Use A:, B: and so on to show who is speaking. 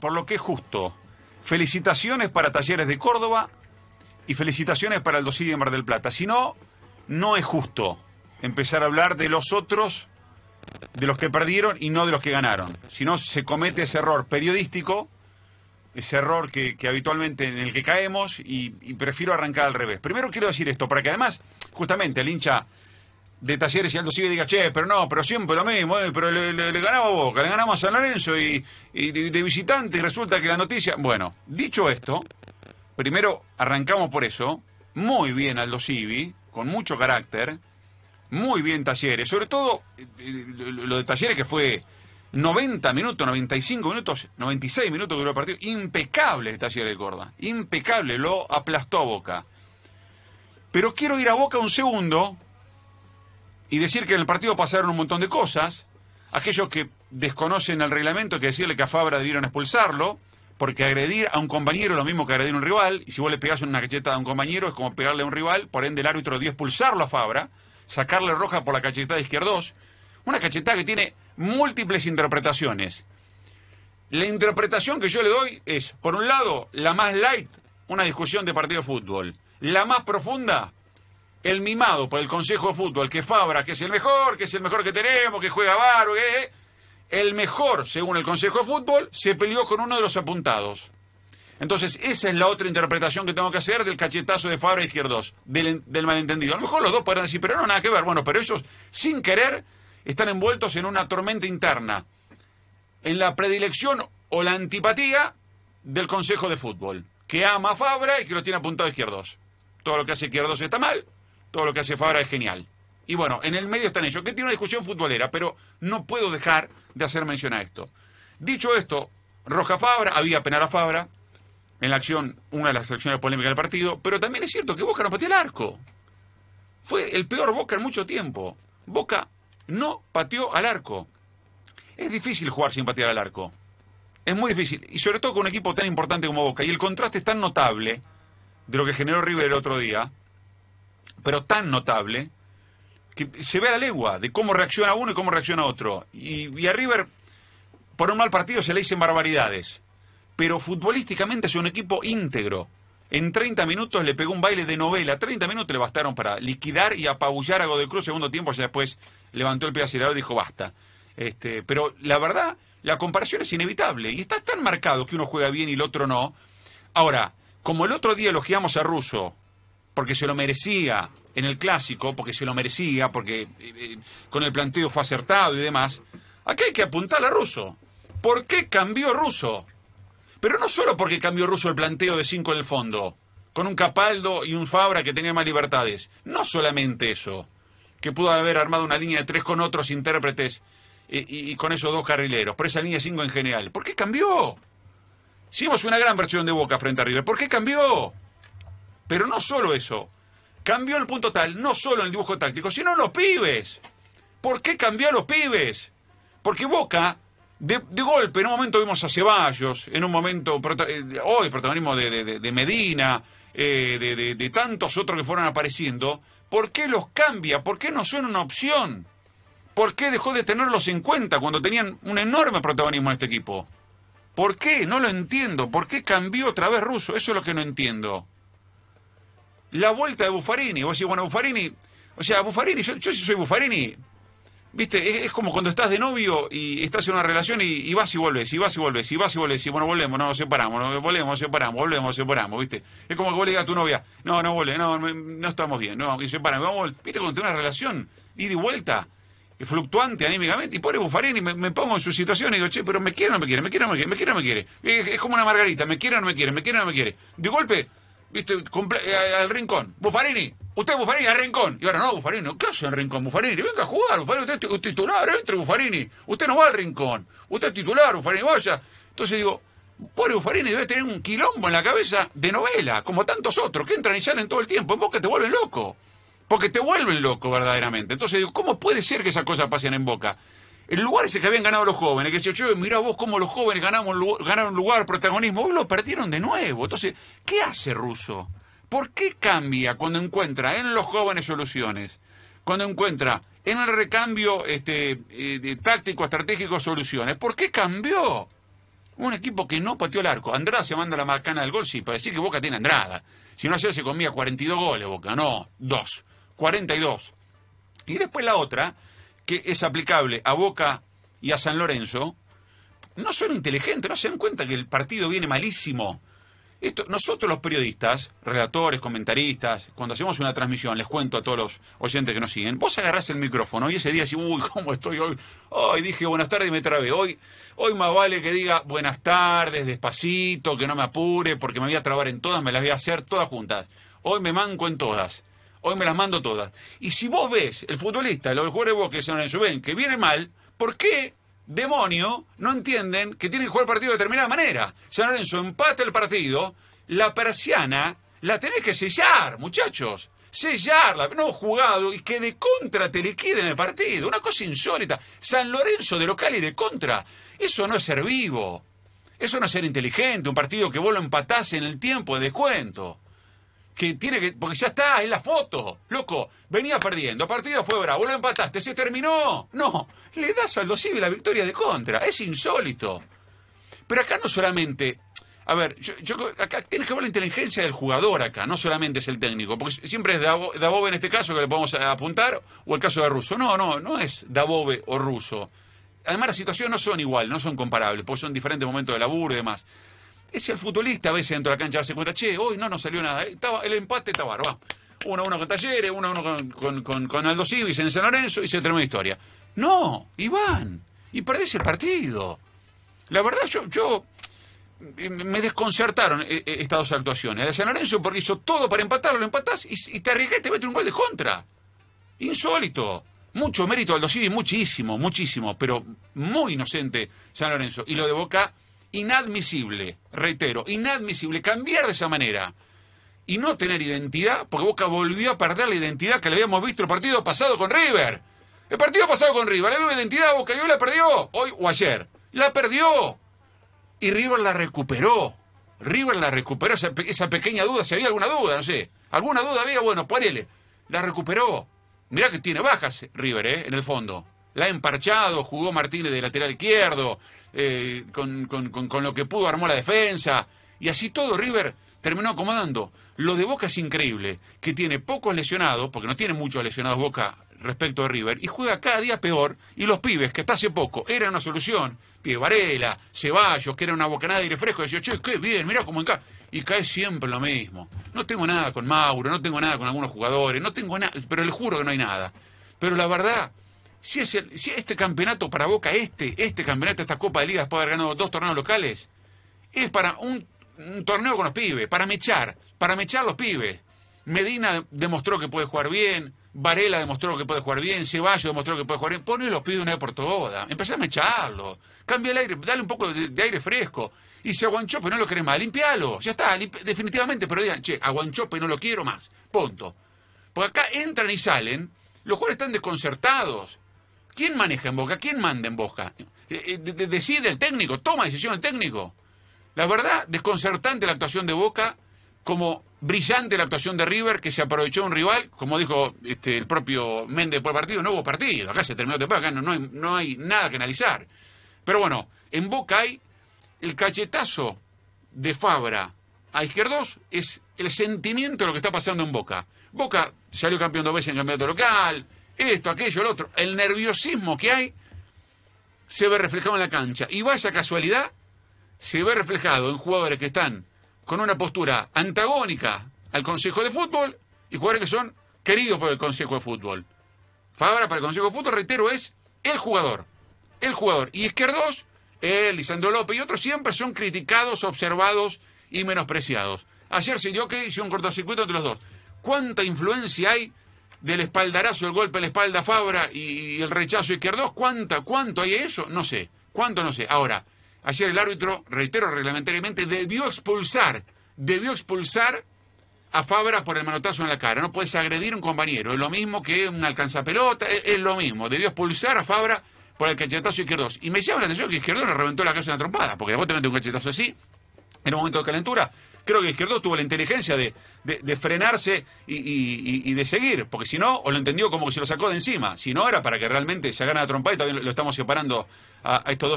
A: por lo que es justo. Felicitaciones para Talleres de Córdoba y felicitaciones para el Dosidi de Mar del Plata. Si no, no es justo empezar a hablar de los otros, de los que perdieron y no de los que ganaron. Si no, se comete ese error periodístico, ese error que, que habitualmente en el que caemos y, y prefiero arrancar al revés. Primero quiero decir esto, para que además, justamente, el hincha de Talleres y Aldo Civi diga, che, pero no, pero siempre lo mismo, eh, pero le, le, le ganamos a Boca, le ganamos a San Lorenzo y, de, de, visitante y resulta que la noticia... Bueno, dicho esto, primero arrancamos por eso, muy bien Aldo Civi, con mucho carácter, muy bien Talleres, sobre todo eh, lo de Talleres que fue 90 minutos, 95 minutos, 96 minutos duró el partido, impecable Talleres de Córdoba, impecable, lo aplastó a Boca. Pero quiero ir a Boca un segundo y decir que en el partido pasaron un montón de cosas. Aquellos que desconocen el reglamento, que decirle que a Fabra debieron expulsarlo, porque agredir a un compañero es lo mismo que agredir a un rival, y si vos le pegás una cachetada a un compañero es como pegarle a un rival, por ende el árbitro debió expulsarlo a Fabra, sacarle roja por la cachetada de izquierdos, una cachetada que tiene múltiples interpretaciones. La interpretación que yo le doy es, por un lado, la más light, una discusión de partido de fútbol. La más profunda, el mimado por el Consejo de Fútbol, que Fabra, que es el mejor, que es el mejor que tenemos, que juega Baro, que el mejor, según el Consejo de Fútbol, se peleó con uno de los apuntados. Entonces, esa es la otra interpretación que tengo que hacer del cachetazo de Fabra Izquierdos, del, del malentendido. A lo mejor los dos podrán decir, pero no, nada que ver. Bueno, pero ellos, sin querer, están envueltos en una tormenta interna, en la predilección o la antipatía del Consejo de Fútbol, que ama a Fabra y que lo tiene apuntado a Izquierdos. Todo lo que hace Izquierdos está mal, todo lo que hace Fabra es genial. Y bueno, en el medio están ellos, que tiene una discusión futbolera, pero no puedo dejar de hacer mención a esto. Dicho esto, Roja Fabra, había penal a Fabra, en la acción, una de las acciones polémicas del partido, pero también es cierto que Boca no pateó el arco. Fue el peor Boca en mucho tiempo. Boca no pateó al arco. Es difícil jugar sin patear al arco. Es muy difícil. Y sobre todo con un equipo tan importante como Boca. Y el contraste es tan notable de lo que generó River el otro día, pero tan notable, que se ve a la legua de cómo reacciona uno y cómo reacciona otro. Y, a River, por un mal partido, se le dicen barbaridades. Pero futbolísticamente es un equipo íntegro. En 30 minutos le pegó un baile de novela. 30 minutos le bastaron para liquidar y apabullar a Godoy Cruz segundo tiempo. Ya después levantó el pie acelerador y dijo basta. Este, pero la verdad, la comparación es inevitable. Y está tan marcado que uno juega bien y el otro no. Ahora, como el otro día elogiamos a Russo porque se lo merecía en el clásico, porque se lo merecía, porque eh, con el planteo fue acertado y demás, acá hay que apuntar a Russo. ¿Por qué cambió Russo? Pero no solo porque cambió Russo el planteo de 5 en el fondo, con un Capaldo y un Fabra que tenía más libertades. No solamente eso, que pudo haber armado una línea de tres con otros intérpretes y, y, con esos dos carrileros, por esa línea de 5 en general. ¿Por qué cambió? Hicimos una gran versión de Boca frente a River. ¿Por qué cambió? Pero no solo eso. Cambió el punto tal, no solo en el dibujo táctico, sino en los pibes. ¿Por qué cambió a los pibes? Porque Boca, de, golpe, en un momento vimos a Ceballos, en un momento, eh, hoy, protagonismo de Medina, eh, de, de, tantos otros que fueron apareciendo. ¿Por qué los cambia? ¿Por qué no son una opción? ¿Por qué dejó de tenerlos en cuenta cuando tenían un enorme protagonismo en este equipo? ¿Por qué? No lo entiendo. ¿Por qué cambió otra vez Russo? Eso es lo que no entiendo la vuelta de Buffarini. Vos decís, bueno, Buffarini, o sea, Buffarini, yo, yo soy Buffarini, viste, es, como cuando estás de novio y estás en una relación y, vas y vuelves, y vas y vuelves, y vas y vuelves, y bueno, volvemos, no separamos, no, volvemos, separamos, volvemos, separamos, viste. Es como que vos le digas a tu novia, no, no vuelve, no, no estamos bien, no, y separamos, vamos, viste, cuando tenés una relación, ida y vuelta, fluctuante anímicamente, y pobre Buffarini, me, me, pongo en su situación y digo, che, pero me quiere o no me quiere, me quiere o no me quiere, me quiere o no me quiere. Es, es como una margarita, me quiere o no me quiere, me quiere o no me quiere. De golpe, viste, eh, al rincón. Buffarini, usted Buffarini al rincón. Y ahora no, Buffarini, ¿qué hace al rincón? Buffarini, venga a jugar, Buffarini, usted es titular, entre Buffarini. Usted no va al rincón. Usted es titular, Buffarini, vaya. Entonces digo, pobre Buffarini debe tener un quilombo en la cabeza de novela, como tantos otros, que entran y salen todo el tiempo. En Boca te vuelven loco. Porque te vuelven loco verdaderamente. Entonces digo, ¿cómo puede ser que esas cosas pasen en Boca? El lugar ese que habían ganado los jóvenes, que decía, yo, mira vos cómo los jóvenes ganamos, ganaron lugar, protagonismo, vos lo perdieron de nuevo. Entonces, ¿qué hace Russo? ¿Por qué cambia cuando encuentra en los jóvenes soluciones? Cuando encuentra en el recambio este, eh, táctico, estratégico, soluciones. ¿Por qué cambió? Un equipo que no pateó el arco. Andrada se manda la macana del gol, sí, para decir que Boca tiene Andrada. Si no ayer se comía 42 goles Boca, no, 2. 42. Y después la otra, que es aplicable a Boca y a San Lorenzo, no son inteligentes, no se dan cuenta que el partido viene malísimo. Esto, nosotros los periodistas, relatores, comentaristas, cuando hacemos una transmisión, les cuento a todos los oyentes que nos siguen, vos agarrás el micrófono y ese día decís, uy, ¿cómo estoy hoy? Hoy dije buenas tardes y me trabé. Hoy, hoy más vale que diga buenas tardes, despacito, que no me apure, porque me voy a trabar en todas, me las voy a hacer todas juntas. Hoy me manco en todas. Hoy me las mando todas. Y si vos ves el futbolista, los jugadores de vos que son en ven, que viene mal, ¿por qué demonio no entienden que tienen que jugar el partido de determinada manera. San Lorenzo empata el partido, la persiana la tenés que sellar, muchachos. Sellarla, no jugado y que de contra te liquiden el partido. Una cosa insólita. San Lorenzo de local y de contra. Eso no es ser vivo. Eso no es ser inteligente. Un partido que vos lo empatás en el tiempo de descuento que tiene que. Porque ya está, es la foto. Loco, venía perdiendo, partido fue bravo, lo empataste, se terminó. No, le das al Civil la victoria de contra. Es insólito. Pero acá no solamente. A ver, yo, acá tienes que ver la inteligencia del jugador acá, no solamente es el técnico, porque siempre es Dabove en este caso que le podemos apuntar, o el caso de Russo. No, no, no es Dabove o Russo. Además, las situaciones no son igual, no son comparables, porque son diferentes momentos de laburo y demás. Es el futbolista a veces dentro de la cancha se cuenta, che, hoy no nos salió nada. Eh, estaba, el empate está bárbaro. Uno a uno con Talleres, uno a uno con, con, con, Aldo Civis en San Lorenzo y se terminó la historia. No, Iván, y perdés el partido. La verdad, yo, eh, me desconcertaron eh, estas dos actuaciones. de San Lorenzo porque hizo todo para empatarlo, lo empatás y, te arriesgás y te metes un gol de contra. Insólito. Mucho mérito Aldo Civis, muchísimo, muchísimo, pero muy inocente San Lorenzo. Y lo de Boca inadmisible, reitero, inadmisible cambiar de esa manera y no tener identidad, porque Boca volvió a perder la identidad que le habíamos visto el partido pasado con River. El partido pasado con River, la misma identidad, Boca y hoy la perdió, hoy o ayer. La perdió. Y River la recuperó. River la recuperó, esa, pequeña duda, si había alguna duda, no sé. Alguna duda había, bueno, ponele. La recuperó. Mirá que tiene bajas River, ¿eh? En el fondo. La ha emparchado, jugó Martínez de lateral izquierdo, eh, con, lo que pudo armó la defensa, y así todo River terminó acomodando. Lo de Boca es increíble, que tiene pocos lesionados, porque no tiene muchos lesionados Boca respecto de River, y juega cada día peor, y los pibes, que hasta hace poco era una solución, Pie Varela, Ceballos, que era una bocanada de aire fresco, decía, che, qué bien, mirá cómo encaja, y cae siempre lo mismo. No tengo nada con Mauro, no tengo nada con algunos jugadores, no tengo nada, pero le juro que no hay nada. Pero la verdad si, es si este campeonato para Boca, este, este campeonato, esta Copa de Liga, después de haber ganado dos torneos locales, es para un, torneo con los pibes, para mechar, para mechar los pibes. Medina demostró que puede jugar bien, Varela demostró que puede jugar bien, Ceballos demostró que puede jugar bien. Ponle los pibes una vez por todas, empezá a mecharlo, cambia el aire, dale un poco de, aire fresco. Y si a Guanchope no lo querés más, limpialo, ya está, definitivamente, pero digan, che, a Guanchope no lo quiero más, punto. Porque acá entran y salen, los jugadores están desconcertados. ¿Quién maneja en Boca? ¿Quién manda en Boca? Eh, eh, decide el técnico, toma decisión el técnico. La verdad, desconcertante la actuación de Boca, como brillante la actuación de River, que se aprovechó un rival, como dijo este, el propio Méndez por partido, no hubo partido, acá se terminó de acá no, hay, no hay nada que analizar. Pero bueno, en Boca hay el cachetazo de Fabra a Izquierdos, es el sentimiento de lo que está pasando en Boca. Boca salió campeón dos veces en campeonato local, esto, aquello, el otro. El nerviosismo que hay se ve reflejado en la cancha. Y vaya casualidad, se ve reflejado en jugadores que están con una postura antagónica al Consejo de Fútbol y jugadores que son queridos por el Consejo de Fútbol. Fabra para el Consejo de Fútbol, reitero, es el jugador. El jugador. Y Izquierdos, él, Lisandro López y otros siempre son criticados, observados y menospreciados. Ayer se dio que hizo un cortocircuito entre los dos. ¿Cuánta influencia hay del espaldarazo, el golpe a la espalda a Fabra y, el rechazo izquierdo, ¿cuánto, ¿cuánto hay eso? No sé, ¿cuánto? No sé. Ahora, ayer el árbitro, reitero reglamentariamente, debió expulsar, debió expulsar a Fabra por el manotazo en la cara. No puedes agredir a un compañero, es lo mismo que un alcanzapelota, es, lo mismo. Debió expulsar a Fabra por el cachetazo izquierdo. Y me llama la atención que izquierdo le reventó la casa en la trompada, porque vos te metes un cachetazo así, en un momento de calentura, creo que Izquierdo tuvo la inteligencia de, de, frenarse y, de seguir, porque si no, o lo entendió como que se lo sacó de encima, si no era para que realmente se hagan la trompa y todavía lo estamos separando a estos dos.